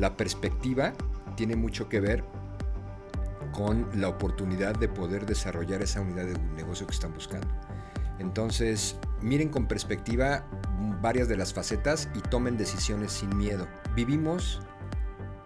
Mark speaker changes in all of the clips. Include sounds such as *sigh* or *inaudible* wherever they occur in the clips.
Speaker 1: la perspectiva tiene mucho que ver con la oportunidad de poder desarrollar esa unidad de negocio que están buscando. Entonces, miren con perspectiva varias de las facetas y tomen decisiones sin miedo. Vivimos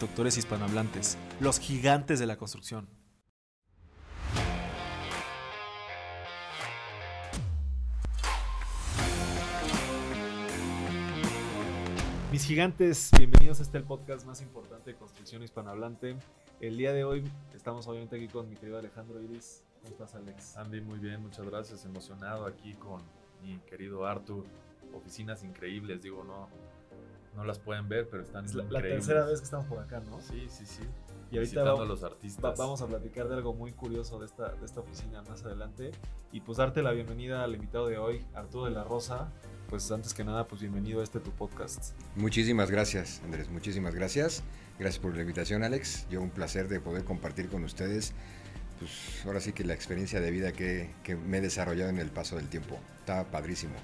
Speaker 2: constructores hispanohablantes, los gigantes de la construcción. Mis gigantes, bienvenidos a este podcast más importante de construcción hispanohablante. El día de hoy estamos obviamente aquí con mi querido Alejandro Iris. ¿Cómo estás, Alex?
Speaker 3: Andy, muy bien, muchas gracias. Emocionado aquí con mi querido Artur. Oficinas increíbles, digo, no, no las pueden ver, pero están
Speaker 2: Es la, tercera vez que estamos por acá, ¿no?
Speaker 3: Sí, sí, sí.
Speaker 2: Y ahorita
Speaker 3: Visitando
Speaker 2: va-
Speaker 3: a los
Speaker 2: va-
Speaker 3: artistas.
Speaker 2: vamos a platicar de algo muy curioso de esta, de esta oficina más adelante. Y pues darte la bienvenida al invitado de hoy, Arturo de la Rosa. Pues antes que nada, pues bienvenido a este tu podcast.
Speaker 1: Muchísimas gracias, Andrés. Muchísimas gracias. Gracias por la invitación, Alex. Yo un placer de poder compartir con ustedes, pues ahora sí que la experiencia de vida que, que me he desarrollado en el paso del tiempo. Está padrísimo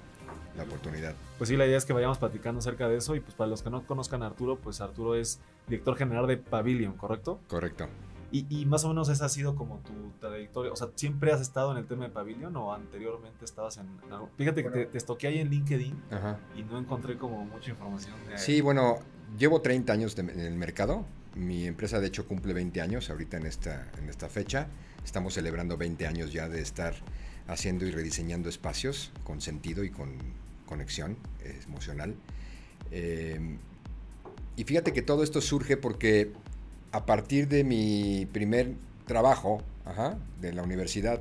Speaker 1: la oportunidad.
Speaker 2: Pues sí, la idea es que vayamos platicando acerca de eso. Y pues para los que no conozcan a Arturo, pues Arturo es director general de Pavilion, ¿correcto?
Speaker 1: Correcto.
Speaker 2: Y, y más o menos esa ha sido como tu trayectoria. O sea, ¿siempre has estado en el tema de Pavilion o anteriormente estabas en, en algo? Fíjate que te, te estoqué ahí en LinkedIn
Speaker 1: Ajá.
Speaker 2: y no encontré como mucha información. de-
Speaker 1: Sí, bueno, llevo 30 años de- en el mercado. Mi empresa, de hecho, cumple 20 años ahorita en esta, en esta fecha. Estamos celebrando 20 años ya de estar haciendo y rediseñando espacios con sentido y con conexión emocional. Eh, y fíjate que todo esto surge porque a partir de mi primer trabajo ajá, de la universidad,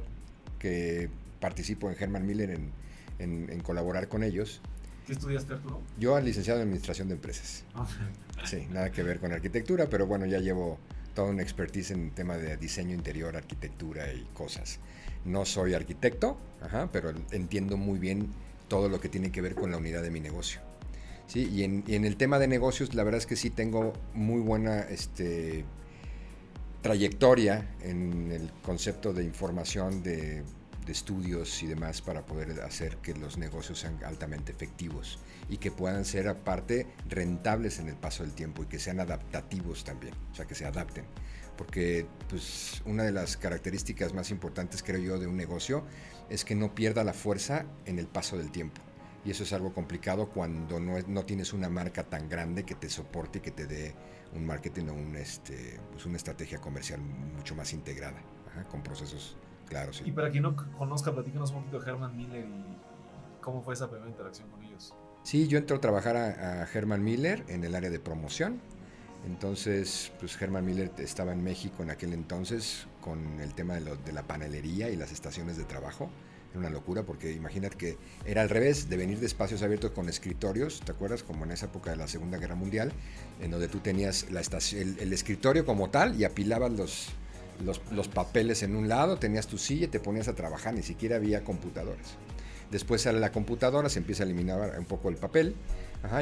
Speaker 1: que participo en Herman Miller en- en- en colaborar con ellos,
Speaker 2: ¿Qué estudiaste, Arturo?
Speaker 1: yo licenciado en Administración de Empresas. Sí, nada que ver con arquitectura, pero bueno, ya llevo toda una expertise en tema de diseño interior, arquitectura y cosas. No soy arquitecto, ajá, pero entiendo muy bien todo lo que tiene que ver con la unidad de mi negocio. Sí, y en, y en el tema de negocios, la verdad es que sí tengo muy buena este, trayectoria en el concepto de información, de, de estudios y demás para poder hacer que los negocios sean altamente efectivos y que puedan ser aparte rentables en el paso del tiempo y que sean adaptativos también, o sea, que se adapten. Porque pues, una de las características más importantes, creo yo, de un negocio es que no pierda la fuerza en el paso del tiempo. Y eso es algo complicado cuando no, es- no tienes una marca tan grande que te soporte y que te dé un marketing o un, este, pues una estrategia comercial mucho más integrada, ajá, con procesos claros.
Speaker 2: Y para quien no conozca, platícanos un poquito de Herman Miller y cómo fue esa primera interacción con ellos.
Speaker 1: Sí, yo entro a trabajar a, a Herman Miller en el área de promoción. Entonces, pues Herman Miller estaba en México en aquel entonces con el tema de, la panelería y las estaciones de trabajo. Era una locura porque imagínate que era al revés, de venir de espacios abiertos con escritorios, ¿te acuerdas? Como en esa época de la Segunda Guerra Mundial, en donde tú tenías el, escritorio como tal y apilabas los, papeles en un lado, tenías tu silla y te ponías a trabajar, ni siquiera había computadoras. Después sale la computadora, se empieza a eliminar un poco el papel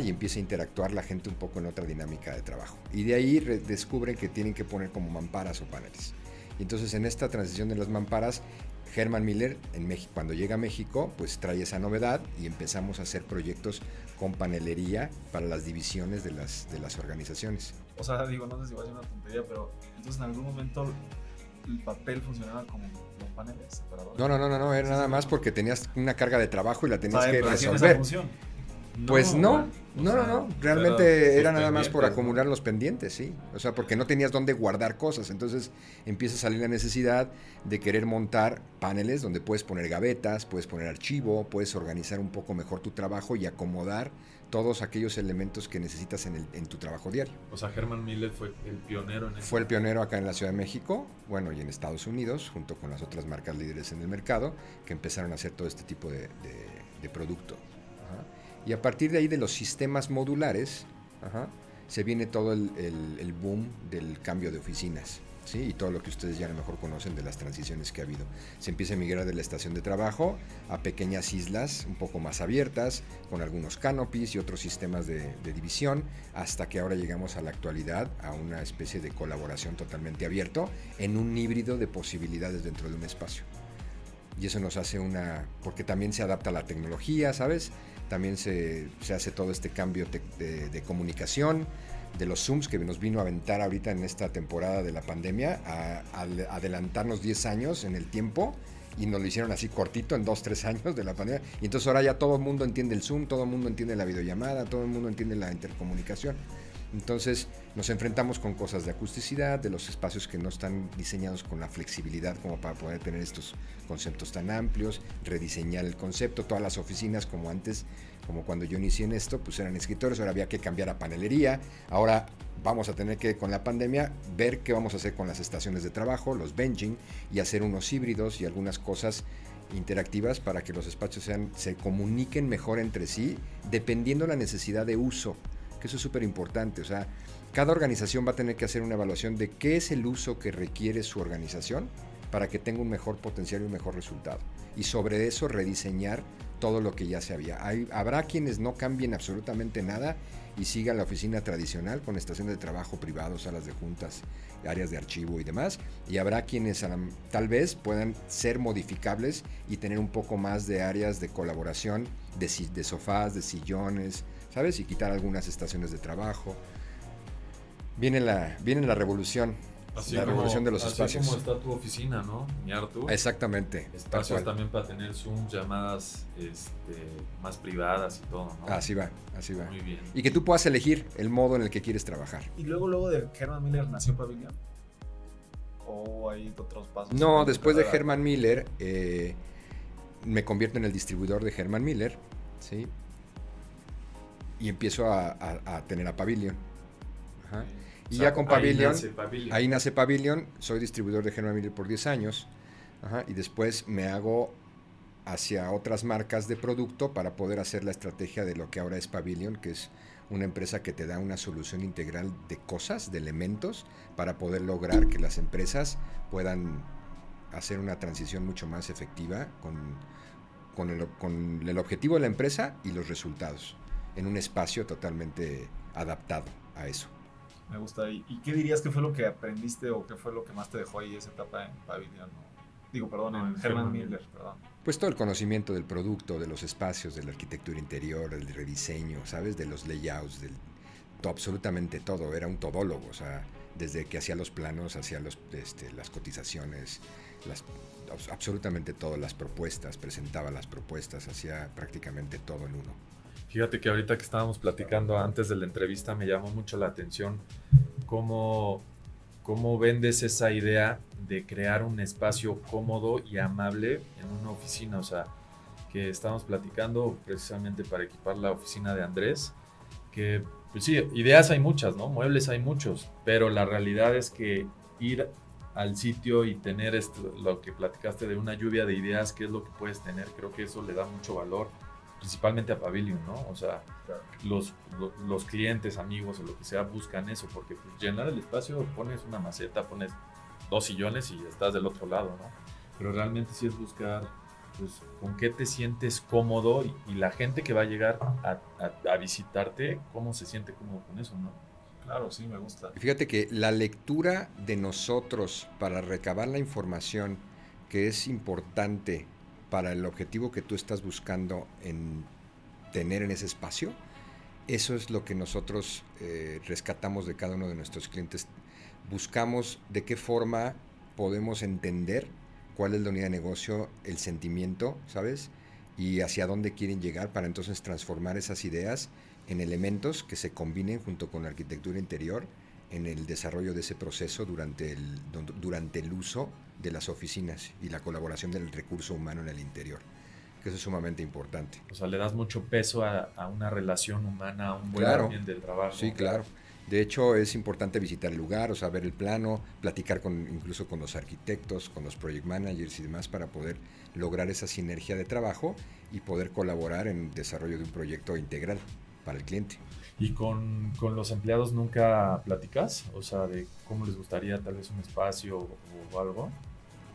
Speaker 1: y empieza a interactuar la gente un poco en otra dinámica de trabajo. Y de ahí re- descubren que tienen que poner como mamparas o paneles. Y entonces en esta transición de las mamparas, Herman Miller en México, cuando llega a México, pues trae esa novedad y empezamos a hacer proyectos con panelería para las divisiones de las, de las organizaciones.
Speaker 2: O sea, digo, no sé si va a ser una tontería, pero entonces en algún momento el papel funcionaba como los paneles separadores.
Speaker 1: No, no, no, no, no, era nada más porque tenías una carga de trabajo y la
Speaker 2: O
Speaker 1: tenías
Speaker 2: sea,
Speaker 1: que
Speaker 2: esa
Speaker 1: resolver.
Speaker 2: función.
Speaker 1: Pues no,
Speaker 3: o
Speaker 1: no, no, no. Realmente era nada más por acumular los pendientes, sí. O sea, porque no tenías dónde guardar cosas. Entonces empieza a salir la necesidad de querer montar paneles donde puedes poner gavetas, puedes poner archivo, puedes organizar un poco mejor tu trabajo y acomodar todos aquellos elementos que necesitas en, el- en tu trabajo diario.
Speaker 3: O sea, Herman Miller fue el pionero en eso.
Speaker 1: Fue el pionero acá en la Ciudad de México, bueno, y en Estados Unidos, junto con las otras marcas líderes en el mercado, que empezaron a hacer todo este tipo de, de- de producto. Ajá. Y a partir de ahí de los sistemas modulares, ajá, se viene todo el, el boom del cambio de oficinas. ¿sí? y todo lo que ustedes ya a lo mejor conocen de las transiciones que ha habido. Se empieza a migrar de la estación de trabajo a pequeñas islas un poco más abiertas, con algunos canopies y otros sistemas de, división, hasta que ahora llegamos a la actualidad a una especie de colaboración totalmente abierto en un híbrido de posibilidades dentro de un espacio. Y eso nos hace una, porque también se adapta a la tecnología, ¿sabes? También se, hace todo este cambio de, de comunicación, de los Zooms que nos vino a aventar ahorita en esta temporada de la pandemia, a, adelantarnos 10 años en el tiempo y nos lo hicieron así cortito en 2, 3 años de la pandemia. Y entonces ahora ya todo el mundo entiende el Zoom, todo el mundo entiende la videollamada, todo el mundo entiende la intercomunicación. Entonces nos enfrentamos con cosas de acusticidad, de los espacios que no están diseñados con la flexibilidad como para poder tener estos conceptos tan amplios, rediseñar el concepto, todas las oficinas como antes como cuando yo inicié en esto, pues eran escritores, ahora había que cambiar a panelería, ahora vamos a tener que con la pandemia ver qué vamos a hacer con las estaciones de trabajo, los benching y hacer unos híbridos y algunas cosas interactivas para que los espacios sean, se comuniquen mejor entre sí dependiendo la necesidad de uso, que eso es súper importante, o sea, cada organización va a tener que hacer una evaluación de qué es el uso que requiere su organización para que tenga un mejor potencial y un mejor resultado. Y sobre eso rediseñar todo lo que ya se había. habrá quienes no cambien absolutamente nada y sigan la oficina tradicional con estaciones de trabajo privados, salas de juntas, áreas de archivo y demás. Y habrá quienes tal vez puedan ser modificables y tener un poco más de áreas de colaboración, de, de sofás, de sillones, ¿sabes? Y quitar algunas estaciones de trabajo. Viene la, viene la revolución la revolución de los
Speaker 3: así
Speaker 1: espacios.
Speaker 3: como está tu oficina, ¿no? Mi Artu.
Speaker 1: Exactamente.
Speaker 3: Espacios también para tener Zoom, llamadas este, más privadas y todo, ¿no?
Speaker 1: Así va, así va.
Speaker 3: Muy bien.
Speaker 1: Y que tú puedas elegir el modo en el que quieres trabajar.
Speaker 2: Y luego, luego de Herman Miller nació Pavilion. ¿O hay otros pasos?
Speaker 1: No, después de Herman Miller, eh, me convierto en el distribuidor de Herman Miller, ¿sí? Y empiezo a, tener a Pavilion. Ajá. Y ya con Pavilion, ahí nace Pavilion, soy distribuidor de Germán Miller por 10 años, y después me hago hacia otras marcas de producto para poder hacer la estrategia de lo que ahora es Pavilion, que es una empresa que te da una solución integral de cosas, de elementos, para poder lograr que las empresas puedan hacer una transición mucho más efectiva con, con, el, con el objetivo de la empresa y los resultados, en un espacio totalmente adaptado a eso.
Speaker 2: Me gusta. ¿Y, qué dirías que fue lo que aprendiste o qué fue lo que más te dejó ahí esa etapa en Pavilion? Digo, perdón, en Herman Miller, perdón.
Speaker 1: Pues todo el conocimiento del producto, de los espacios, de la arquitectura interior, del rediseño, ¿sabes? De los layouts, del absolutamente todo. Era un todólogo, o sea, desde que hacía los planos, hacía los, este, las cotizaciones, las, absolutamente todo, las propuestas, presentaba las propuestas, hacía prácticamente todo en uno.
Speaker 3: Fíjate que ahorita que estábamos platicando antes de la entrevista me llamó mucho la atención cómo, cómo vendes esa idea de crear un espacio cómodo y amable en una oficina. O sea, que estábamos platicando precisamente para equipar la oficina de Andrés, que pues sí, ideas hay muchas, ¿no? Muebles hay muchos, pero la realidad es que ir al sitio y tener esto, lo que platicaste de una lluvia de ideas, qué es lo que puedes tener, creo que eso le da mucho valor principalmente a Pavilion, ¿no? O sea, los, los, clientes, amigos o lo que sea buscan eso, porque pues, llenar el espacio, pones una maceta, pones dos sillones y estás del otro lado, ¿no? Pero realmente sí es buscar, pues, con qué te sientes cómodo y, la gente que va a llegar a, a, visitarte, cómo se siente cómodo con eso, ¿no?
Speaker 2: Claro, sí, me gusta.
Speaker 1: Fíjate que la lectura de nosotros para recabar la información que es importante para el objetivo que tú estás buscando en tener en ese espacio, eso es lo que nosotros eh, rescatamos de cada uno de nuestros clientes. Buscamos de qué forma podemos entender cuál es la unidad de negocio, el sentimiento, ¿sabes? Y hacia dónde quieren llegar para entonces transformar esas ideas en elementos que se combinen junto con la arquitectura interior en el desarrollo de ese proceso durante el, durante el uso de las oficinas y la colaboración del recurso humano en el interior, que eso es sumamente importante.
Speaker 3: O sea, le das mucho peso a, una relación humana, a un buen ambiente de trabajo.
Speaker 1: Sí, claro. De hecho, es importante visitar el lugar, o sea, ver el plano, platicar con, incluso con los arquitectos, con los project managers y demás para poder lograr esa sinergia de trabajo y poder colaborar en el desarrollo de un proyecto integral para el cliente.
Speaker 3: ¿Y con, con, los empleados nunca platicas? O sea, de cómo les gustaría tal vez un espacio o, algo.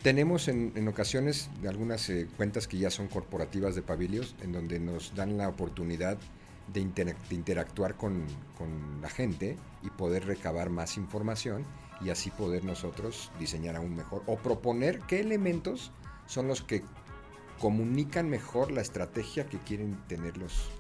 Speaker 1: Tenemos en, en ocasiones algunas eh, cuentas que ya son corporativas de pavilios, en donde nos dan la oportunidad de, interactuar con, con, la gente y poder recabar más información y así poder nosotros diseñar aún mejor o proponer qué elementos son los que comunican mejor la estrategia que quieren tener los,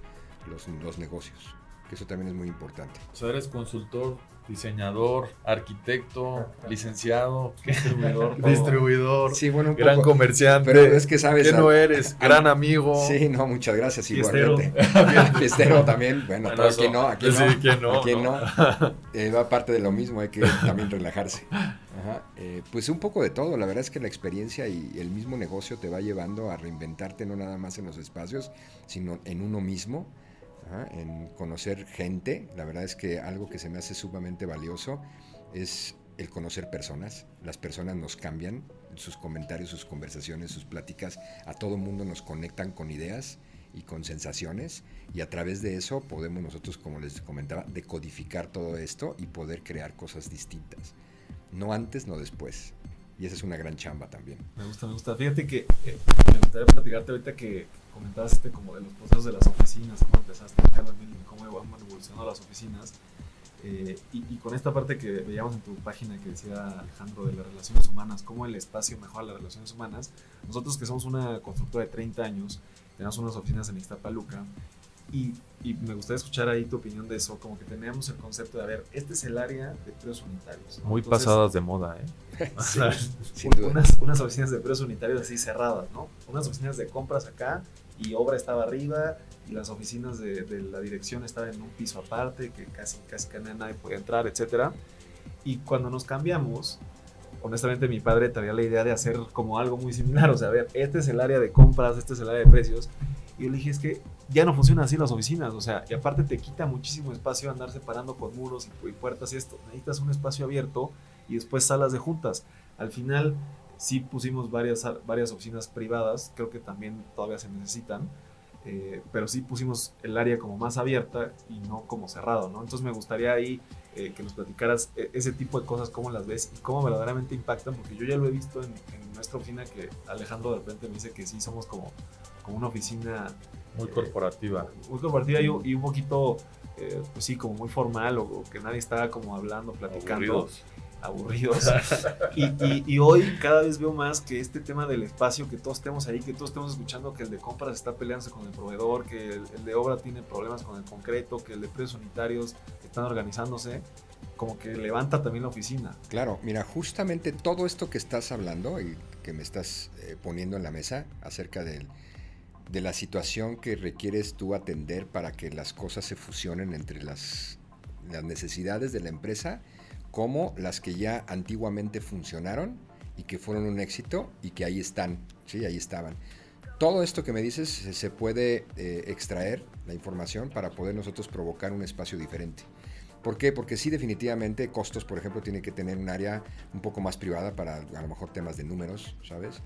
Speaker 1: los, los negocios que eso también es muy importante.
Speaker 3: O sea, eres consultor, diseñador, arquitecto, licenciado, *laughs* distribuidor, distribuidor,
Speaker 1: sí, bueno, un
Speaker 3: gran comerciante.
Speaker 1: Pero es que sabes.
Speaker 3: ¿Qué no eres? gran amigo.
Speaker 1: Sí, no, muchas gracias, igualmente. *laughs* *laughs* Fiestero también, bueno, todos aquí no, aquí no. ¿quién no? Aquí no. Eh, va parte de lo mismo, hay que también relajarse. Ajá. Eh, pues un poco de todo, la verdad es que la experiencia y el mismo negocio te va llevando a reinventarte no nada más en los espacios, sino en uno mismo en conocer gente. La verdad es que algo que se me hace sumamente valioso es el conocer personas. Las personas nos cambian, sus comentarios, sus conversaciones, sus pláticas, a todo mundo nos conectan con ideas y con sensaciones y a través de eso podemos nosotros, como les comentaba, decodificar todo esto y poder crear cosas distintas. No antes, no después. Y esa es una gran chamba también.
Speaker 2: Me gusta, me gusta. Fíjate que eh, me gustaría platicarte ahorita que comentaste como de los procesos de las oficinas, cómo empezaste en cómo van evolucionando las oficinas. Eh, y, con esta parte que veíamos en tu página que decía Alejandro de las relaciones humanas, cómo el espacio mejora las relaciones humanas, nosotros que somos una constructora de 30 años, tenemos unas oficinas en Ixtapaluca y, y, me gustaría escuchar ahí tu opinión de eso, como que tenemos el concepto de, a ver, este es el área de precios unitarios.
Speaker 3: Muy pasadas de moda, ¿eh? *laughs*
Speaker 2: sí, *laughs* unas, unas, oficinas de precios unitarios así cerradas, ¿no? Unas oficinas de compras acá y obra estaba arriba y las oficinas de, de la dirección estaban en un piso aparte que casi, casi nadie podía entrar, etc. Y cuando nos cambiamos, honestamente mi padre tenía la idea de hacer como algo muy similar, o sea, a ver, este es el área de compras, este es el área de precios. Y yo le dije, es que ya no funcionan así las oficinas, o sea, y aparte te quita muchísimo espacio andar separando con muros y, puertas y esto. Necesitas un espacio abierto y después salas de juntas. Al final sí pusimos varias, varias oficinas privadas, creo que también todavía se necesitan, eh, pero sí pusimos el área como más abierta y no como cerrado, ¿no? Entonces me gustaría ahí eh, que nos platicaras e, ese tipo de cosas, cómo las ves y cómo verdaderamente impactan, porque yo ya lo he visto en, nuestra oficina que Alejandro de repente me dice que sí somos como, como una oficina...
Speaker 3: Muy corporativa.
Speaker 2: muy corporativa y, un poquito, eh, pues sí, como muy formal o, que nadie está como hablando, platicando aburridos. *laughs* y, hoy cada vez veo más que este tema del espacio, que todos estemos ahí, que todos estemos escuchando que el de compras está peleándose con el proveedor, que el, de obra tiene problemas con el concreto, que el de precios unitarios están organizándose, como que levanta también la oficina.
Speaker 1: Claro, mira, justamente todo esto que estás hablando y que me estás eh, poniendo en la mesa acerca de la situación que requieres tú atender para que las cosas se fusionen entre las, las necesidades de la empresa como las que ya antiguamente funcionaron y que fueron un éxito y que ahí están, sí, ahí estaban. Todo esto que me dices se puede eh, extraer la información para poder nosotros provocar un espacio diferente. ¿Por qué? Porque sí, definitivamente, costos, por ejemplo, tiene que tener un área un poco más privada para a lo mejor temas de números, ¿sabes?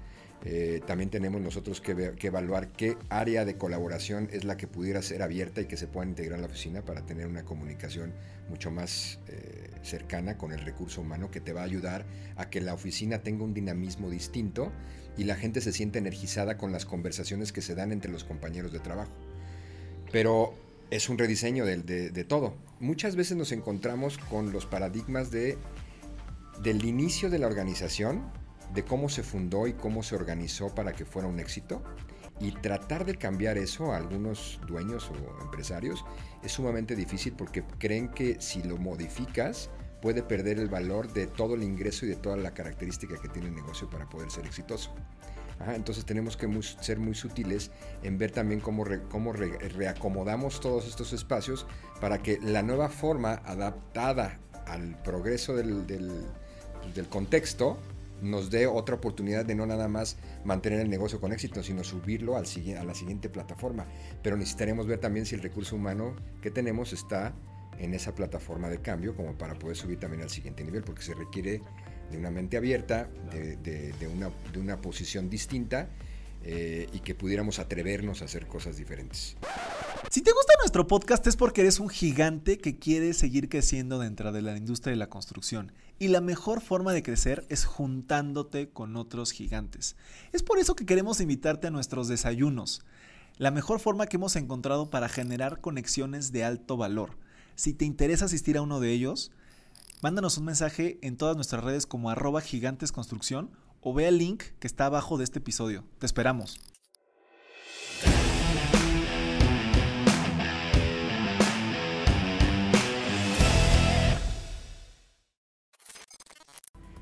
Speaker 1: Eh, también tenemos nosotros que, evaluar qué área de colaboración es la que pudiera ser abierta y que se pueda integrar en la oficina para tener una comunicación mucho más eh, cercana con el recurso humano que te va a ayudar a que la oficina tenga un dinamismo distinto y la gente se sienta energizada con las conversaciones que se dan entre los compañeros de trabajo. Pero es un rediseño de, de todo. Muchas veces nos encontramos con los paradigmas de, del inicio de la organización, de cómo se fundó y cómo se organizó para que fuera un éxito. Y tratar de cambiar eso a algunos dueños o empresarios es sumamente difícil porque creen que si lo modificas puede perder el valor de todo el ingreso y de toda la característica que tiene el negocio para poder ser exitoso. entonces tenemos que ser muy sutiles en ver también cómo, cómo reacomodamos todos estos espacios para que la nueva forma adaptada al progreso del, del contexto nos dé otra oportunidad de no nada más mantener el negocio con éxito, sino subirlo al, a la siguiente plataforma. Pero necesitaremos ver también si el recurso humano que tenemos está en esa plataforma de cambio como para poder subir también al siguiente nivel, porque se requiere de una mente abierta, de, una, de una, posición distinta eh, y que pudiéramos atrevernos a hacer cosas diferentes.
Speaker 2: Si te gusta nuestro podcast es porque eres un gigante que quiere seguir creciendo dentro de la industria de la construcción. Y la mejor forma de crecer es juntándote con otros gigantes. Es por eso que queremos invitarte a nuestros desayunos. La mejor forma que hemos encontrado para generar conexiones de alto valor. Si te interesa asistir a uno de ellos, mándanos un mensaje en todas nuestras redes como arroba gigantesconstrucción o ve el link que está abajo de este episodio. Te esperamos.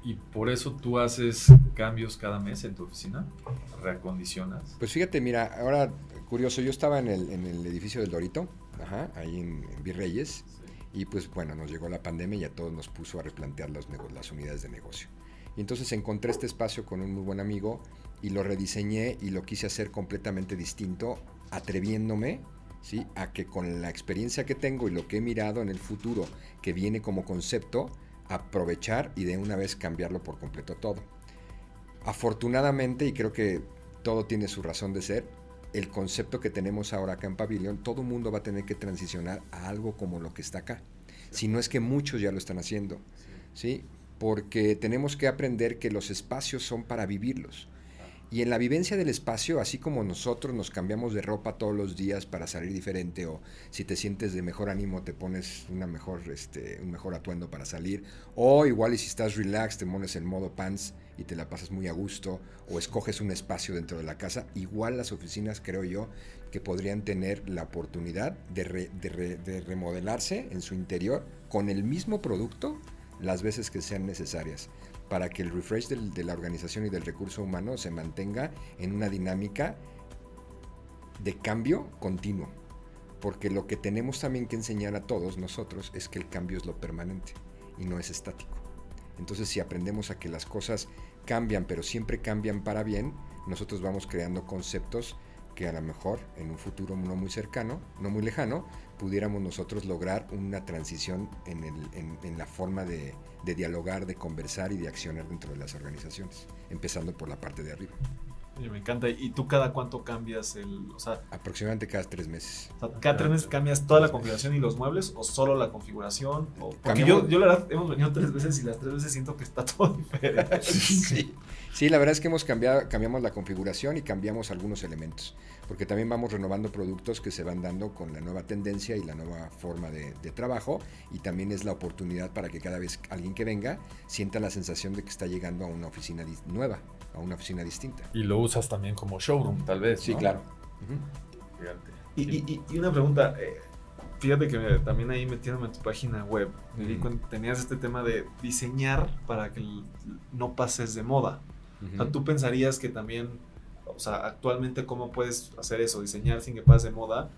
Speaker 3: ¿Y por eso tú haces cambios cada mes en tu oficina? ¿Reacondicionas?
Speaker 1: Pues fíjate, mira, ahora curioso, yo estaba en el, en el edificio del Dorito, ajá, ahí en, en Virreyes, y pues bueno, nos llegó la pandemia y a todos nos puso a replantear los las unidades de negocio. Y entonces encontré este espacio con un muy buen amigo y lo rediseñé y lo quise hacer completamente distinto, atreviéndome ¿sí? a que con la experiencia que tengo y lo que he mirado en el futuro que viene como concepto, aprovechar y de una vez cambiarlo por completo todo. Afortunadamente, y creo que todo tiene su razón de ser, el concepto que tenemos ahora acá en Pavilion, todo mundo va a tener que transicionar a algo como lo que está acá. Si no es que muchos ya lo están haciendo, ¿sí? Porque tenemos que aprender que los espacios son para vivirlos. Y en la vivencia del espacio, así como nosotros nos cambiamos de ropa todos los días para salir diferente, o si te sientes de mejor ánimo, te pones una mejor, este, un mejor atuendo para salir, o igual y si estás relax, te pones en modo pants y te la pasas muy a gusto, o escoges un espacio dentro de la casa, igual las oficinas creo yo que podrían tener la oportunidad de, de remodelarse en su interior con el mismo producto las veces que sean necesarias para que el refresh de la organización y del recurso humano se mantenga en una dinámica de cambio continuo. Porque lo que tenemos también que enseñar a todos nosotros es que el cambio es lo permanente y no es estático. Entonces si aprendemos a que las cosas cambian, pero siempre cambian para bien, nosotros vamos creando conceptos que a lo mejor en un futuro no muy cercano, no muy lejano, pudiéramos nosotros lograr una transición en, el, en, la forma de, dialogar, de conversar y de accionar dentro de las organizaciones, empezando por la parte de arriba.
Speaker 2: Oye, me encanta. ¿Y tú cada cuánto cambias el...? O sea,
Speaker 1: Aproximadamente cada tres meses.
Speaker 2: O sea, ¿Cada tres meses cambias toda la configuración y los muebles o solo la configuración? O, porque yo, yo, la verdad, hemos venido tres veces y las tres veces siento que está *laughs* todo diferente. *laughs*
Speaker 1: sí. sí, la verdad es que hemos cambiado, cambiamos la configuración y cambiamos algunos elementos porque también vamos renovando productos que se van dando con la nueva tendencia y la nueva forma de, de, trabajo y también es la oportunidad para que cada vez alguien que venga sienta la sensación de que está llegando a una oficina nueva, a una oficina distinta.
Speaker 3: Y lo usas también como showroom, tal vez.
Speaker 1: Sí, ¿no? claro.
Speaker 3: Uh -huh. Fíjate.
Speaker 2: Y, y, y, una pregunta, eh, fíjate que me, también ahí metiéndome en tu página web, me di cuenta tenías este tema de diseñar para que no pases de moda. Uh -huh. O sea, tú pensarías que también o sea, actualmente cómo puedes hacer eso, diseñar sin que pase de moda,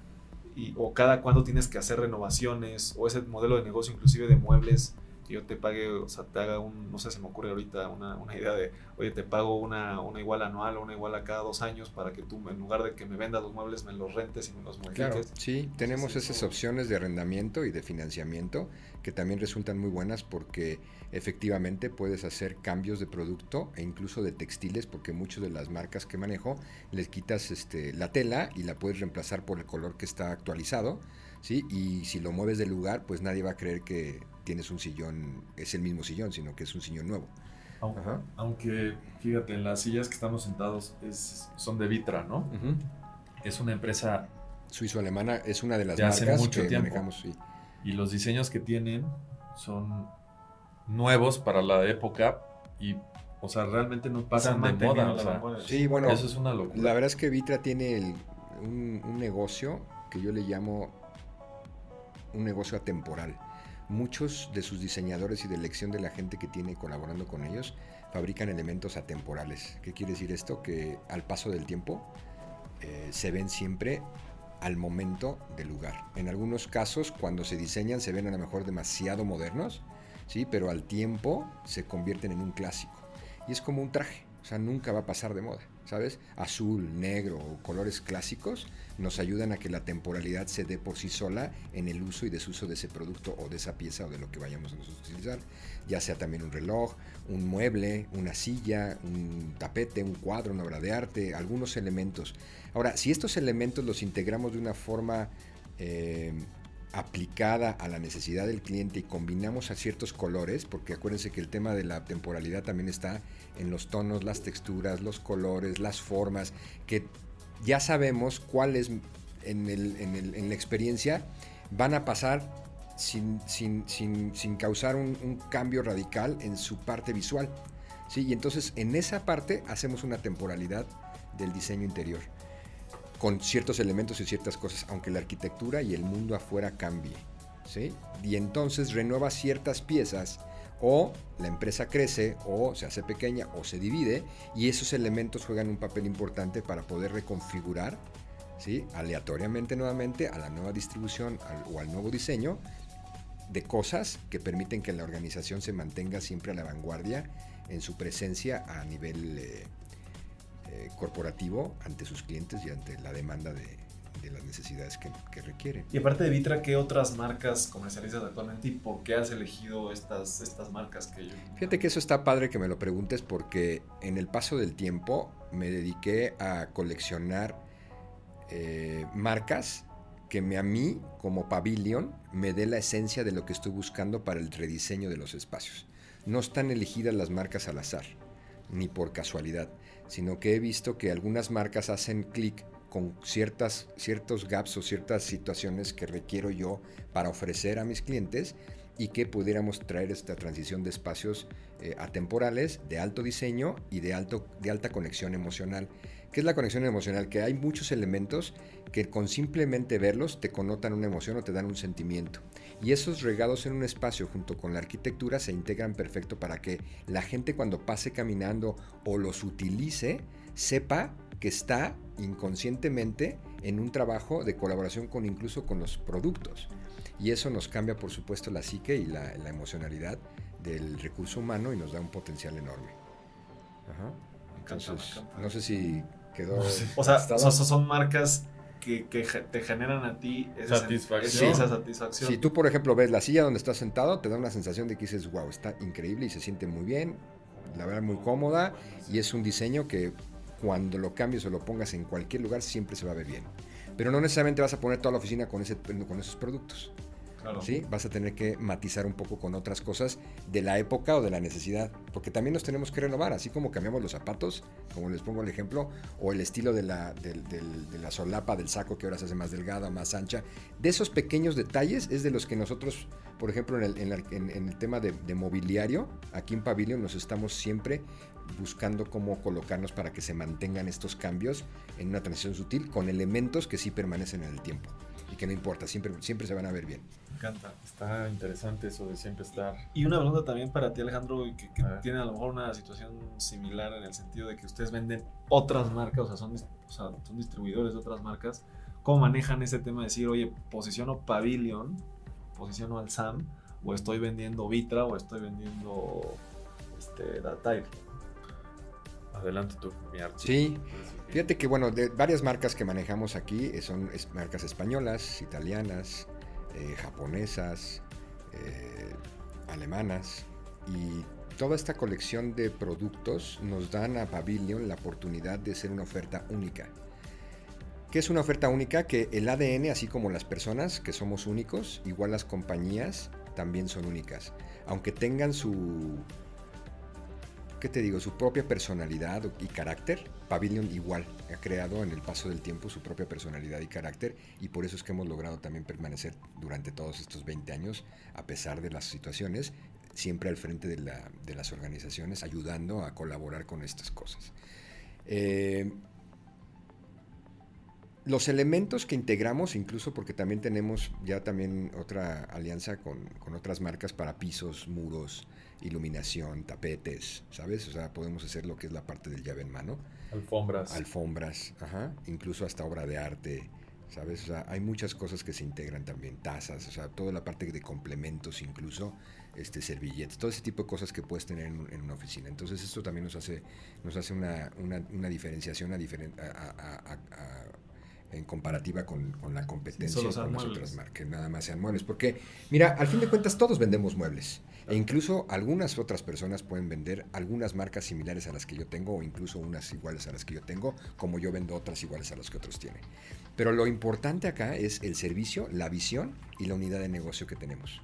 Speaker 2: y, o cada cuándo tienes que hacer renovaciones, o ese modelo de negocio inclusive de muebles, que yo te pague, o sea, te haga un, no sé, se me ocurre ahorita una, una idea de, oye, te pago una, una igual anual o una igual a cada dos años para que tú, en lugar de que me vendas los muebles, me los rentes y me los modifiques.
Speaker 1: Claro, sí, tenemos sí, esas sí. opciones de arrendamiento y de financiamiento que también resultan muy buenas porque efectivamente puedes hacer cambios de producto e incluso de textiles porque muchas de las marcas que manejo les quitas este, la tela y la puedes reemplazar por el color que está actualizado, ¿sí? Y si lo mueves del lugar, pues nadie va a creer que tienes un sillón, es el mismo sillón, sino que es un sillón nuevo.
Speaker 3: Aunque, aunque fíjate, en las sillas que estamos sentados es, son de Vitra, ¿no? Uh -huh. Es una empresa
Speaker 1: suizo-alemana, es una de las
Speaker 3: ya
Speaker 1: marcas
Speaker 3: hace mucho
Speaker 1: que
Speaker 3: tiempo.
Speaker 1: manejamos. Sí.
Speaker 3: Y los diseños que tienen son nuevos para la época y, o sea, realmente no pasan de moda. O sea,
Speaker 1: sí, bueno,
Speaker 3: eso es una locura.
Speaker 1: La verdad es que Vitra tiene el, un, un, negocio que yo le llamo un negocio atemporal. Muchos de sus diseñadores y de elección de la gente que tiene colaborando con ellos fabrican elementos atemporales. ¿Qué quiere decir esto? Que al paso del tiempo eh, se ven siempre al momento del lugar. En algunos casos, cuando se diseñan, se ven a lo mejor demasiado modernos, ¿sí? pero al tiempo se convierten en un clásico. Y es como un traje, o sea, nunca va a pasar de moda, ¿sabes? Azul, negro o colores clásicos nos ayudan a que la temporalidad se dé por sí sola en el uso y desuso de ese producto o de esa pieza o de lo que vayamos a utilizar, ya sea también un reloj, un mueble, una silla, un tapete, un cuadro, una obra de arte, algunos elementos. Ahora, si estos elementos los integramos de una forma eh, aplicada a la necesidad del cliente y combinamos a ciertos colores, porque acuérdense que el tema de la temporalidad también está en los tonos, las texturas, los colores, las formas, que ya sabemos cuáles en, la experiencia van a pasar sin, sin, causar un, cambio radical en su parte visual. ¿sí? Y entonces en esa parte hacemos una temporalidad del diseño interior con ciertos elementos y ciertas cosas, aunque la arquitectura y el mundo afuera cambie. ¿sí? Y entonces renueva ciertas piezas o la empresa crece o se hace pequeña o se divide y esos elementos juegan un papel importante para poder reconfigurar ¿sí? aleatoriamente nuevamente a la nueva distribución o al nuevo diseño de cosas que permiten que la organización se mantenga siempre a la vanguardia en su presencia a nivel eh, eh, corporativo ante sus clientes y ante la demanda de, las necesidades que, que, requieren.
Speaker 2: Y aparte de Vitra, ¿qué otras marcas comercializas actualmente y por qué has elegido estas, estas marcas que yo...
Speaker 1: Fíjate que eso está padre que me lo preguntes porque en el paso del tiempo me dediqué a coleccionar eh, marcas que me, a mí, como pavilion, me dé la esencia de lo que estoy buscando para el rediseño de los espacios. No están elegidas las marcas al azar, ni por casualidad sino que he visto que algunas marcas hacen clic con ciertas, ciertos gaps o ciertas situaciones que requiero yo para ofrecer a mis clientes y que pudiéramos traer esta transición de espacios eh, atemporales, de alto diseño y de, alto, de alta conexión emocional. ¿Qué es la conexión emocional? Que hay muchos elementos que con simplemente verlos te connotan una emoción o te dan un sentimiento. Y esos regados en un espacio junto con la arquitectura se integran perfecto para que la gente cuando pase caminando o los utilice sepa que está inconscientemente en un trabajo de colaboración con incluso con los productos. Y eso nos cambia por supuesto la psique y la, emocionalidad del recurso humano y nos da un potencial enorme. Entonces, no sé si quedó...
Speaker 2: O sea, son marcas que, te generan a ti esa satisfacción. esa satisfacción.
Speaker 1: Si tú, por ejemplo, ves la silla donde estás sentado, te da una sensación de que dices, wow, está increíble y se siente muy bien, la verdad muy cómoda y es un diseño que cuando lo cambies o lo pongas en cualquier lugar siempre se va a ver bien. Pero no necesariamente vas a poner toda la oficina con, ese, con esos productos. ¿Sí? Vas a tener que matizar un poco con otras cosas de la época o de la necesidad, porque también nos tenemos que renovar, así como cambiamos los zapatos, como les pongo el ejemplo, o el estilo de la, solapa del saco que ahora se hace más delgada, más ancha. De esos pequeños detalles es de los que nosotros, por ejemplo, en el, en el tema de, mobiliario, aquí en Pavilion nos estamos siempre buscando cómo colocarnos para que se mantengan estos cambios en una transición sutil con elementos que sí permanecen en el tiempo y que no importa, siempre, siempre se van a ver bien.
Speaker 3: Me encanta, está interesante eso de siempre estar.
Speaker 2: Y una pregunta también para ti, Alejandro, que, tiene a lo mejor una situación similar en el sentido de que ustedes venden otras marcas, o sea, son, son distribuidores de otras marcas. ¿Cómo manejan ese tema de decir, oye, posiciono Pavilion, posiciono al SAM, o estoy vendiendo Vitra, o estoy vendiendo este, Datail?
Speaker 3: Adelante tú, mi
Speaker 1: Sí, fíjate que bueno, de varias marcas que manejamos aquí eh, son marcas españolas, italianas, eh, japonesas, eh, alemanas y toda esta colección de productos nos dan a Pavilion la oportunidad de ser una oferta única. ¿Qué es una oferta única? Que el ADN, así como las personas, que somos únicos, igual las compañías también son únicas. Aunque tengan su ¿qué te digo? Su propia personalidad y carácter. Pavilion igual ha creado en el paso del tiempo su propia personalidad y carácter y por eso es que hemos logrado también permanecer durante todos estos 20 años, a pesar de las situaciones, siempre al frente de, las organizaciones, ayudando a colaborar con estas cosas. Eh, los elementos que integramos, incluso porque también tenemos ya también otra alianza con, con otras marcas para pisos, muros, iluminación, tapetes, ¿sabes? O sea, podemos hacer lo que es la parte del llave en mano.
Speaker 3: Alfombras.
Speaker 1: Alfombras, ajá. Incluso hasta obra de arte, ¿sabes? O sea, hay muchas cosas que se integran también, tazas, o sea, toda la parte de complementos incluso, este, servilletes, todo ese tipo de cosas que puedes tener en, una oficina. Entonces esto también nos hace, nos hace una, una, una diferenciación a, en comparativa con, la competencia
Speaker 2: con
Speaker 1: las otras marcas, que nada más sean muebles. Porque, mira, al fin de cuentas todos vendemos muebles. E incluso algunas otras personas pueden vender algunas marcas similares a las que yo tengo o incluso unas iguales a las que yo tengo, como yo vendo otras iguales a las que otros tienen. Pero lo importante acá es el servicio, la visión y la unidad de negocio que tenemos.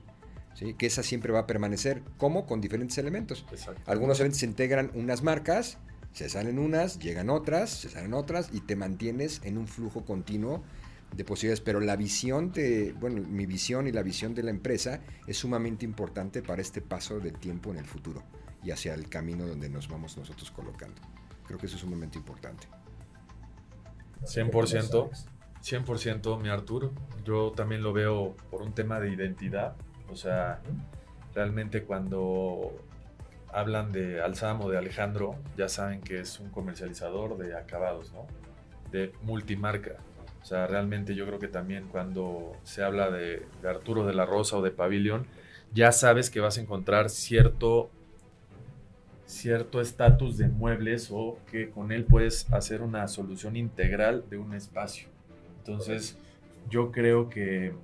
Speaker 1: ¿Sí? Que esa siempre va a permanecer, como con diferentes elementos. Algunos elementos se integran unas marcas, se salen unas, llegan otras, se salen otras y te mantienes en un flujo continuo de posibilidades, pero la visión de, bueno, mi visión y la visión de la empresa es sumamente importante para este paso del tiempo en el futuro y hacia el camino donde nos vamos nosotros colocando. Creo que eso es sumamente importante.
Speaker 3: 100%, 100% mi Artur. Yo también lo veo por un tema de identidad. O sea, realmente cuando hablan de Alzamo o de Alejandro, ya saben que es un comercializador de acabados, ¿no? De multimarca. O sea, realmente yo creo que también cuando se habla de, Arturo de la Rosa o de Pavilion, ya sabes que vas a encontrar cierto cierto estatus de muebles o que con él puedes hacer una solución integral de un espacio. Entonces, yo creo que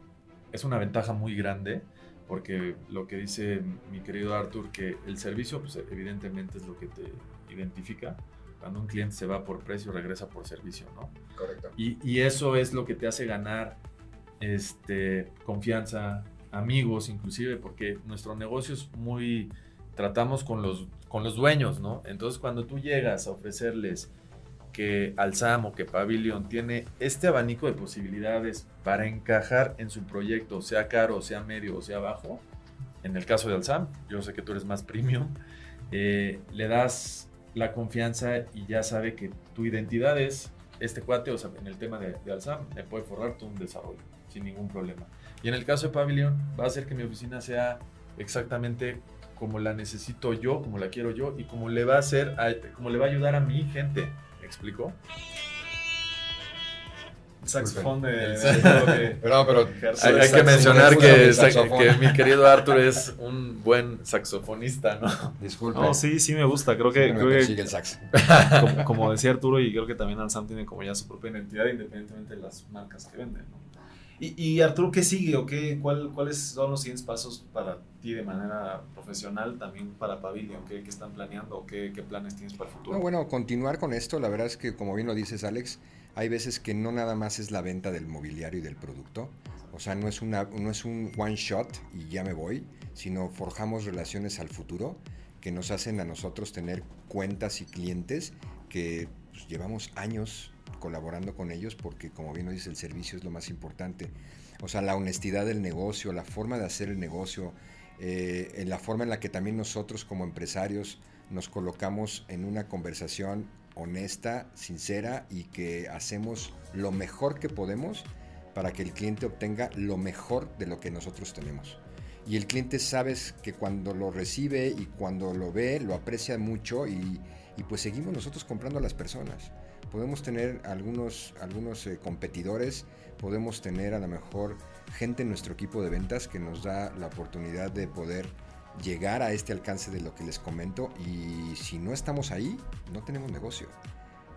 Speaker 3: es una ventaja muy grande porque lo que dice mi querido Arthur, que el servicio, pues evidentemente es lo que te identifica, cuando un cliente se va por precio, regresa por servicio, ¿no?
Speaker 1: Correcto.
Speaker 3: Y, eso es lo que te hace ganar este, confianza, amigos inclusive, porque nuestro negocio es muy, tratamos con los, con los dueños, ¿no? Entonces cuando tú llegas a ofrecerles que Alzam o que Pavilion tiene este abanico de posibilidades para encajar en su proyecto, sea caro, sea medio o sea bajo, en el caso de Alzam, yo sé que tú eres más premium, eh, le das la confianza y ya sabe que tu identidad es este cuate, o sea, en el tema de, de Alzam, me puede forrar todo un desarrollo sin ningún problema. Y en el caso de Pavilion, va a hacer que mi oficina sea exactamente como la necesito yo, como la quiero yo y como le va a hacer, como le va a ayudar a mi gente. ¿Me explico?
Speaker 2: saxofón de, *laughs*
Speaker 1: pero, pero
Speaker 3: hay, que mencionar que, mi querido Arthur es un buen saxofonista, ¿no? *laughs*
Speaker 1: Disculpe.
Speaker 2: No, sí, sí me gusta. Creo que, creo
Speaker 1: el sax.
Speaker 2: Como, decía Arturo, y creo que también Ansam tiene como ya su propia identidad independientemente de las marcas que venden, ¿no? Y, y, Arturo, ¿qué sigue o qué, cuál, cuáles son los siguientes pasos para ti de manera profesional, también para Pavilion? ¿Qué, qué están planeando o qué, qué, planes tienes para el futuro?
Speaker 1: bueno, continuar con esto, la verdad es que como bien lo dices Alex, hay veces que no nada más es la venta del mobiliario y del producto, o sea, no es, una, no es un one shot y ya me voy, sino forjamos relaciones al futuro que nos hacen a nosotros tener cuentas y clientes que pues, llevamos años colaborando con ellos porque como bien lo dice el servicio es lo más importante. O sea, la honestidad del negocio, la forma de hacer el negocio, eh, en la forma en la que también nosotros como empresarios nos colocamos en una conversación honesta, sincera y que hacemos lo mejor que podemos para que el cliente obtenga lo mejor de lo que nosotros tenemos. Y el cliente sabes que cuando lo recibe y cuando lo ve, lo aprecia mucho y, pues seguimos nosotros comprando a las personas. Podemos tener algunos, algunos eh, competidores, podemos tener a lo mejor gente en nuestro equipo de ventas que nos da la oportunidad de poder llegar a este alcance de lo que les comento y si no estamos ahí, no tenemos negocio.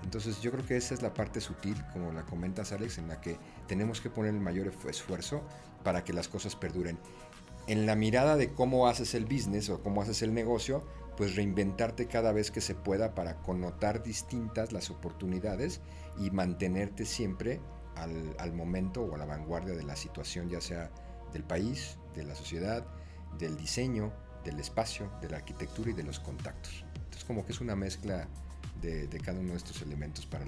Speaker 1: Entonces yo creo que esa es la parte sutil, como la comentas Alex, en la que tenemos que poner el mayor esfuerzo para que las cosas perduren. En la mirada de cómo haces el business o cómo haces el negocio, pues reinventarte cada vez que se pueda para connotar distintas las oportunidades y mantenerte siempre al, al momento o a la vanguardia de la situación, ya sea del país, de la sociedad, del diseño, del espacio, de la arquitectura y de los contactos. Entonces como que es una mezcla de, cada uno de estos elementos para,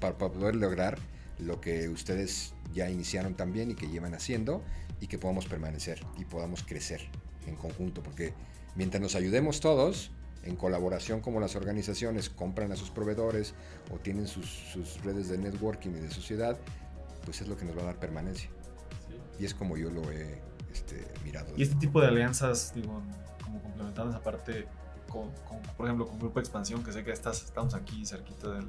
Speaker 1: para, poder lograr lo que ustedes ya iniciaron también y que llevan haciendo y que podamos permanecer y podamos crecer en conjunto, porque mientras nos ayudemos todos, en colaboración como las organizaciones compran a sus proveedores o tienen sus, redes de networking y de sociedad, pues es lo que nos va a dar permanencia. Y es como yo lo he este, mirado.
Speaker 2: Y este tipo de alianzas, digo, complementando esa parte con, por ejemplo, con Grupo Expansión, que sé que estás, estamos aquí cerquita del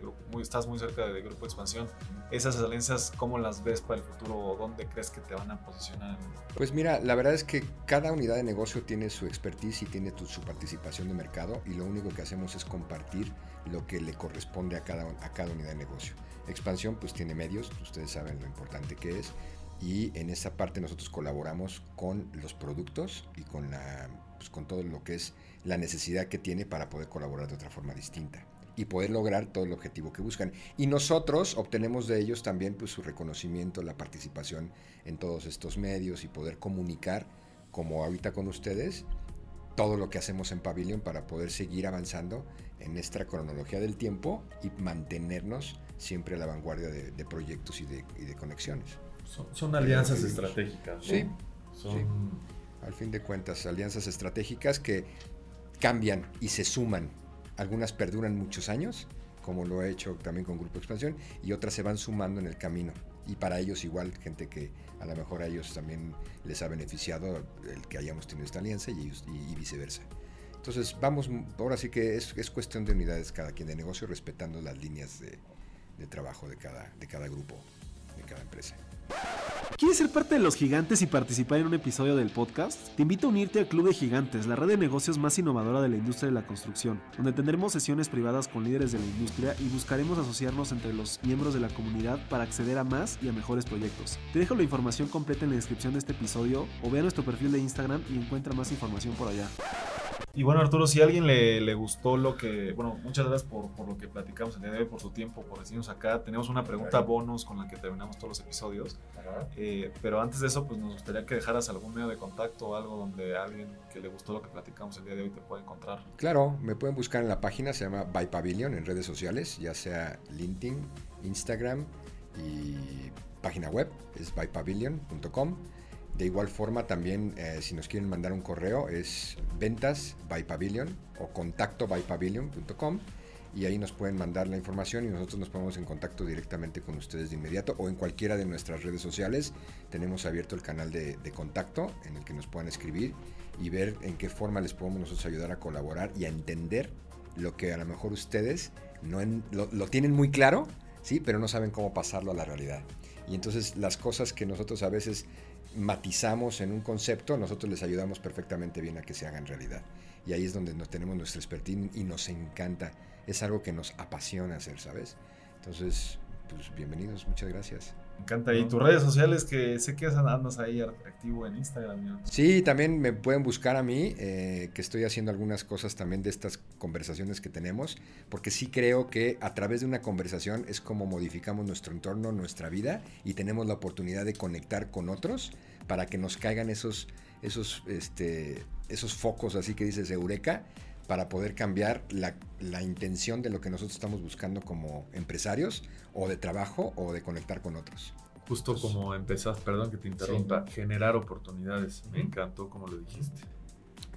Speaker 2: grupo, muy, estás muy cerca del Grupo Expansión. Esas alianzas, ¿cómo las ves para el futuro o dónde crees que te van a posicionar?
Speaker 1: Pues mira, la verdad es que cada unidad de negocio tiene su expertise y tiene su participación de mercado y lo único que hacemos es compartir lo que le corresponde a cada, a cada unidad de negocio. Expansión pues tiene medios, ustedes saben lo importante que es y en esa parte nosotros colaboramos con los productos y con, la, pues, con todo lo que es la necesidad que tiene para poder colaborar de otra forma distinta y poder lograr todo el objetivo que buscan. Y nosotros obtenemos de ellos también pues, su reconocimiento, la participación en todos estos medios y poder comunicar, como ahorita con ustedes, todo lo que hacemos en Pavilion para poder seguir avanzando en nuestra cronología del tiempo y mantenernos siempre a la vanguardia de, proyectos y de, conexiones.
Speaker 3: Son, alianzas estratégicas.
Speaker 1: Sí, son... Al fin de cuentas, alianzas estratégicas que cambian y se suman algunas perduran muchos años, como lo he hecho también con Grupo Expansión, y otras se van sumando en el camino. Y para ellos igual, gente que a lo mejor a ellos también les ha beneficiado el que hayamos tenido esta alianza y, y, viceversa. Entonces vamos, ahora sí que es, es, cuestión de unidades cada quien de negocio, respetando las líneas de, de trabajo de cada, de cada grupo, de cada empresa.
Speaker 2: ¿Quieres ser parte de los gigantes y participar en un episodio del podcast? Te invito a unirte al Club de Gigantes, la red de negocios más innovadora de la industria de la construcción, donde tendremos sesiones privadas con líderes de la industria y buscaremos asociarnos entre los miembros de la comunidad para acceder a más y a mejores proyectos. Te dejo la información completa en la descripción de este episodio o ve a nuestro perfil de Instagram y encuentra más información por allá. Y bueno, Arturo, si a alguien le, gustó lo que, bueno, muchas gracias por, por, lo que platicamos el día de hoy, por su tiempo, por decirnos acá. Tenemos una pregunta bonus con la que terminamos todos los episodios. Eh, pero antes de eso, pues nos gustaría que dejaras algún medio de contacto o algo donde alguien que le gustó lo que platicamos el día de hoy te pueda encontrar.
Speaker 1: Claro, me pueden buscar en la página, se llama By Pavilion en redes sociales, ya sea LinkedIn, Instagram y página web, es bypavilion.com. De igual forma, también eh, si nos quieren mandar un correo es ventas by pavilion o contacto by y ahí nos pueden mandar la información y nosotros nos ponemos en contacto directamente con ustedes de inmediato o en cualquiera de nuestras redes sociales. Tenemos abierto el canal de, contacto en el que nos puedan escribir y ver en qué forma les podemos nosotros ayudar a colaborar y a entender lo que a lo mejor ustedes no lo, lo tienen muy claro, sí, pero no saben cómo pasarlo a la realidad. Y entonces las cosas que nosotros a veces matizamos en un concepto, nosotros les ayudamos perfectamente bien a que se hagan realidad. Y ahí es donde nos tenemos nuestra expertise y nos encanta. Es algo que nos apasiona hacer, ¿sabes? Entonces, pues bienvenidos, muchas gracias.
Speaker 2: Me encanta. ¿Y tus redes sociales que sé que andas ahí activo en Instagram?
Speaker 1: Sí, también me pueden buscar a mí, eh, que estoy haciendo algunas cosas también de estas conversaciones que tenemos, porque sí creo que a través de una conversación es como modificamos nuestro entorno, nuestra vida, y tenemos la oportunidad de conectar con otros para que nos caigan esos, esos, este, esos focos así que dices eureka para poder cambiar la, la, intención de lo que nosotros estamos buscando como empresarios o de trabajo o de conectar con otros.
Speaker 3: Justo como empezás, perdón que te interrumpa, generar oportunidades. Me encantó como lo dijiste.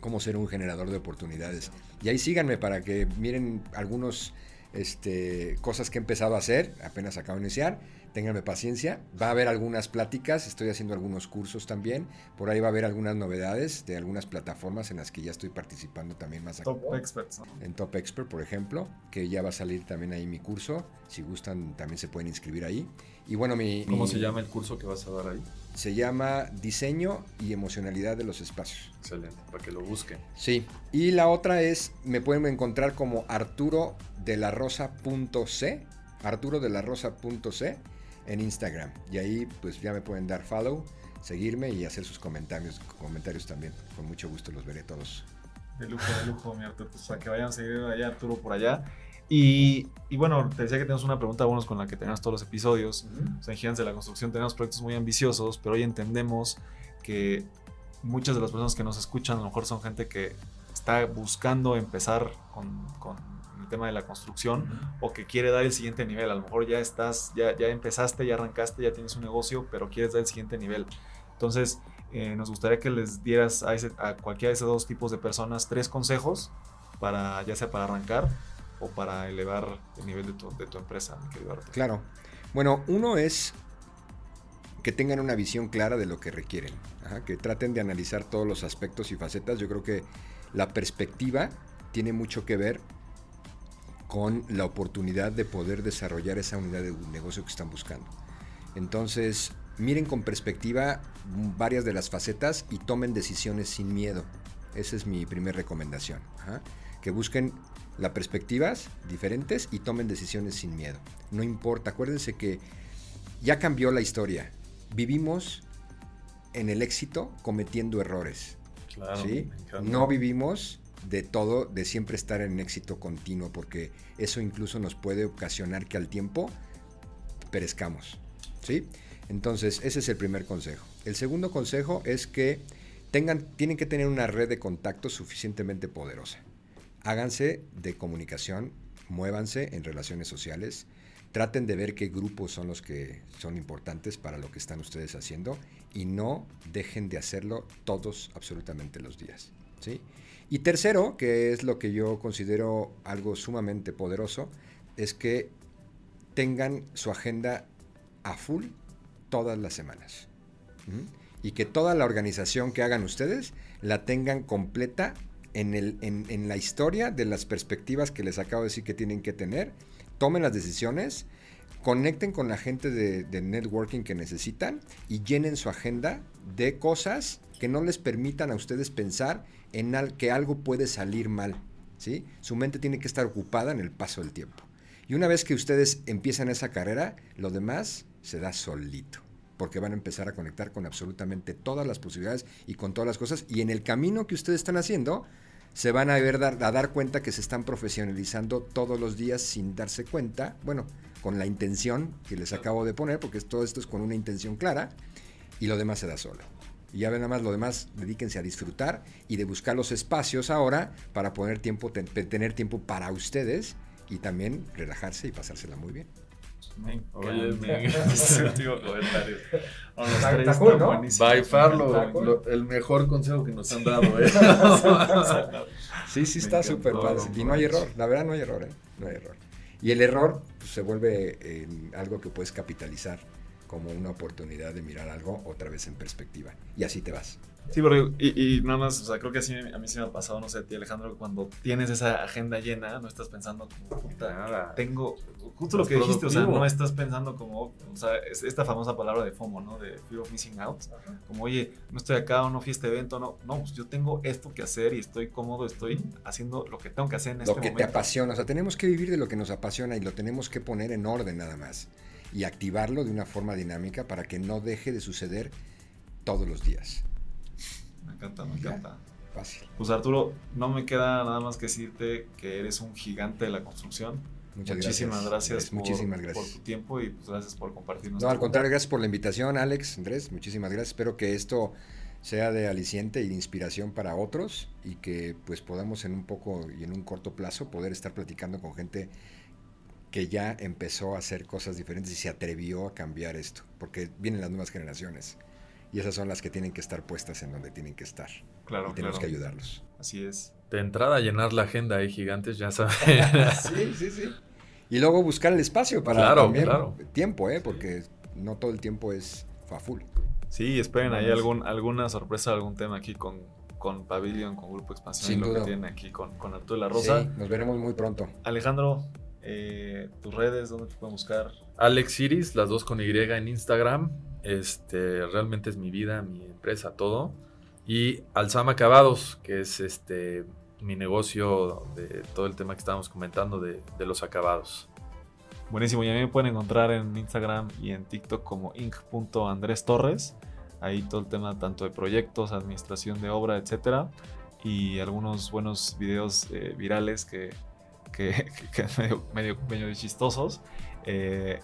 Speaker 1: Cómo ser un generador de oportunidades. Y ahí síganme para que miren algunos este, cosas que he empezado a hacer, apenas acabo de iniciar ténganme paciencia. Va a haber algunas pláticas, estoy haciendo algunos cursos también. Por ahí va a haber algunas novedades de algunas plataformas en las que ya estoy participando también más.
Speaker 2: Top Experts.
Speaker 1: En Top Expert, por ejemplo, que ya va a salir también ahí mi curso. Si gustan, también se pueden inscribir ahí. Y bueno, mi...
Speaker 3: ¿Cómo se llama el curso que vas a dar ahí?
Speaker 1: Se llama Diseño y Emocionalidad de los Espacios.
Speaker 3: Excelente, para que lo busquen.
Speaker 1: Sí. Y la otra es, me pueden encontrar como arturo de la rosa.c, arturo de la rosa.c en Instagram. Y ahí pues ya me pueden dar follow, seguirme y hacer sus comentarios, comentarios también. Con mucho gusto los veré todos.
Speaker 2: De lujo, de lujo, mi Arturo. Pues, que vayan a seguir allá Arturo por allá. Y, y, bueno, te decía que tenemos una pregunta bonus con la que tenemos todos los episodios. O sea, en Gigantes de la Construcción tenemos proyectos muy ambiciosos, pero hoy entendemos que muchas de las personas que nos escuchan a lo mejor son gente que está buscando empezar con, con tema de la construcción o que quiere dar el siguiente nivel. A lo mejor ya estás, ya, ya empezaste, ya arrancaste, ya tienes un negocio, pero quieres dar el siguiente nivel. Entonces, eh, nos gustaría que les dieras a, ese, a cualquiera de esos dos tipos de personas tres consejos para, ya sea para arrancar o para elevar el nivel de tu, de tu empresa,
Speaker 1: Claro. Bueno, uno es que tengan una visión clara de lo que requieren, que traten de analizar todos los aspectos y facetas. Yo creo que la perspectiva tiene mucho que ver con la oportunidad de poder desarrollar esa unidad de negocio que están buscando. Entonces, miren con perspectiva varias de las facetas y tomen decisiones sin miedo. esa es mi primera recomendación. ajá. Que busquen las perspectivas diferentes y tomen decisiones sin miedo. No importa, acuérdense que ya cambió la historia. Vivimos en el éxito cometiendo errores.
Speaker 3: Claro.
Speaker 1: No vivimos de todo, de siempre estar en éxito continuo, porque eso incluso nos puede ocasionar que al tiempo perezcamos. ¿sí? Entonces, ese es el primer consejo. El segundo consejo es que tengan, tienen que tener una red de contactos suficientemente poderosa. Háganse de comunicación, muévanse en relaciones sociales, traten de ver qué grupos son los que son importantes para lo que están ustedes haciendo y no dejen de hacerlo todos absolutamente los días. ¿sí? Y tercero, que es lo que yo considero algo sumamente poderoso, es que tengan su agenda a full todas las semanas. Y que toda la organización que hagan ustedes la tengan completa en, el, en, en la historia de las perspectivas que les acabo de decir que tienen que tener. Tomen las decisiones, conecten con la gente de, networking que necesitan y llenen su agenda de cosas que no les permitan a ustedes pensar en al- que algo puede salir mal. ¿sí? Su mente tiene que estar ocupada en el paso del tiempo. Y una vez que ustedes empiezan esa carrera, lo demás se da solito. Porque van a empezar a conectar con absolutamente todas las posibilidades y con todas las cosas. Y en el camino que ustedes están haciendo, se van a, ver, dar, a dar cuenta que se están profesionalizando todos los días sin darse cuenta. Bueno, con la intención que les acabo de poner, porque todo esto es con una intención clara. Y lo demás se da solo. Y ya ven nada más, lo demás, dedíquense a disfrutar y de buscar los espacios ahora para poner tiempo, ten- tener tiempo para ustedes y también relajarse y pasársela muy bien.
Speaker 2: Me
Speaker 3: Oye, me encanta ese último comentario.
Speaker 2: No, los
Speaker 1: Está-
Speaker 2: tres
Speaker 1: está cool, ¿no?
Speaker 2: buenísimos.
Speaker 3: By far, lo- lo- el mejor consejo que nos han *laughs* dado, ¿eh?
Speaker 1: Sí, sí está súper padre.
Speaker 3: no
Speaker 1: Y no hay error, la verdad no hay error, ¿eh? No hay error. Y el error pues, se vuelve en algo que puedes capitalizar como una oportunidad de mirar algo otra vez en perspectiva. Y así te vas.
Speaker 2: Sí, porque, y, y nada más, o sea, creo que así a mí sí me ha pasado, no sé, a ti Alejandro, que cuando tienes esa agenda llena, no estás pensando como, puta,
Speaker 3: Nada.
Speaker 2: tengo, justo lo que dijiste, o sea,
Speaker 3: productivo.
Speaker 2: no estás pensando como, o sea, es esta famosa palabra de FOMO, ¿no? De Fear of Missing Out, como, oye, no estoy acá o no fui a este evento, no, no, pues yo tengo esto que hacer y estoy cómodo, estoy haciendo lo que tengo que hacer en
Speaker 1: Lo
Speaker 2: este
Speaker 1: que te
Speaker 2: momento.
Speaker 1: apasiona. O sea, tenemos que vivir de lo que nos apasiona y lo tenemos que poner en orden nada más. Y activarlo de una forma dinámica para que no deje de suceder todos los días.
Speaker 2: Encanta, me encanta.
Speaker 1: Fácil.
Speaker 2: Pues Arturo, no me queda nada más que decirte que eres un gigante de la construcción.
Speaker 1: Muchas
Speaker 2: Muchísimas gracias,
Speaker 1: Andrés,
Speaker 2: por,
Speaker 1: muchísimas
Speaker 2: por
Speaker 1: gracias.
Speaker 2: tu tiempo y pues gracias por compartirnos.
Speaker 1: No, al contrario, gracias por la invitación, Alex, Andrés, muchísimas gracias. Espero que esto sea de aliciente y de inspiración para otros y que pues podamos en un poco y en un corto plazo poder estar platicando con gente que ya empezó a hacer cosas diferentes y se atrevió a cambiar esto, porque vienen las nuevas generaciones y esas son las que tienen que estar puestas en donde tienen que estar
Speaker 2: Claro,
Speaker 1: y tenemos
Speaker 2: claro.
Speaker 1: que ayudarlos.
Speaker 2: Así es.
Speaker 3: De entrada, llenar la agenda, ¿eh? Gigantes, ya saben. *laughs*
Speaker 1: Sí, sí, sí. Y luego buscar el espacio para
Speaker 3: Claro,
Speaker 1: también
Speaker 3: claro.
Speaker 1: tiempo, ¿eh? porque no todo el tiempo es fa full.
Speaker 2: Sí, esperen ahí algún, alguna sorpresa, algún tema aquí con, con Pavilion, con Grupo Expansión,
Speaker 1: Sin
Speaker 2: y lo
Speaker 1: duda.
Speaker 2: que tienen aquí con, con Arturo de la Rosa.
Speaker 1: Sí, nos veremos muy pronto.
Speaker 2: Alejandro, eh, tus redes, ¿dónde te pueden buscar?
Speaker 3: Alex Iris, las dos con Y en Instagram. Este, realmente es mi vida, mi empresa, todo. Y Alzama Acabados, que es este mi negocio de todo el tema que estábamos comentando de, de los acabados.
Speaker 2: Buenísimo, y a mí me pueden encontrar en Instagram y en TikTok como inc.andrestorres. Ahí todo el tema tanto de proyectos, administración de obra, etcétera. Y algunos buenos videos eh, virales que, que, *laughs* medio, medio chistosos. eh,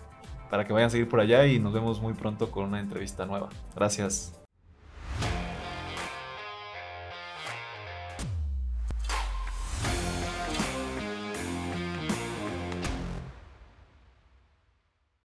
Speaker 2: para que vayan a seguir por allá y nos vemos muy pronto con una entrevista nueva. Gracias.